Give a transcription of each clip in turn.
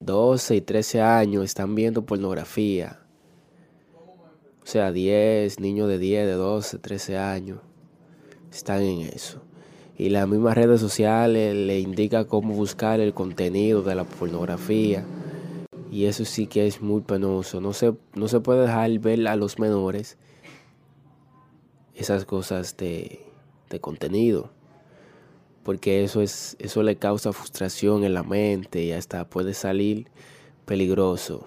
12 y 13 años están viendo pornografía. O sea, 10, niños de 10, de 12, 13 años están en eso. Y las mismas redes sociales le indican cómo buscar el contenido de la pornografía. Y eso sí que es muy penoso. No se, no se puede dejar ver a los menores esas cosas de, de contenido porque eso es eso le causa frustración en la mente y hasta puede salir peligroso.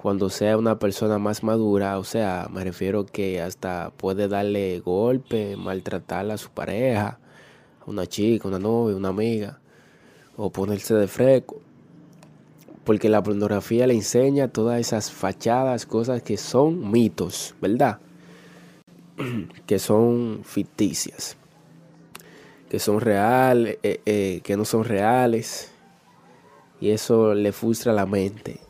Cuando sea una persona más madura, o sea, me refiero que hasta puede darle golpe, maltratar a su pareja, a una chica, una novia, una amiga, o ponerse de fresco. Porque la pornografía le enseña todas esas fachadas, cosas que son mitos, ¿verdad? que son ficticias, que son reales, eh, eh, que no son reales. Y eso le frustra la mente.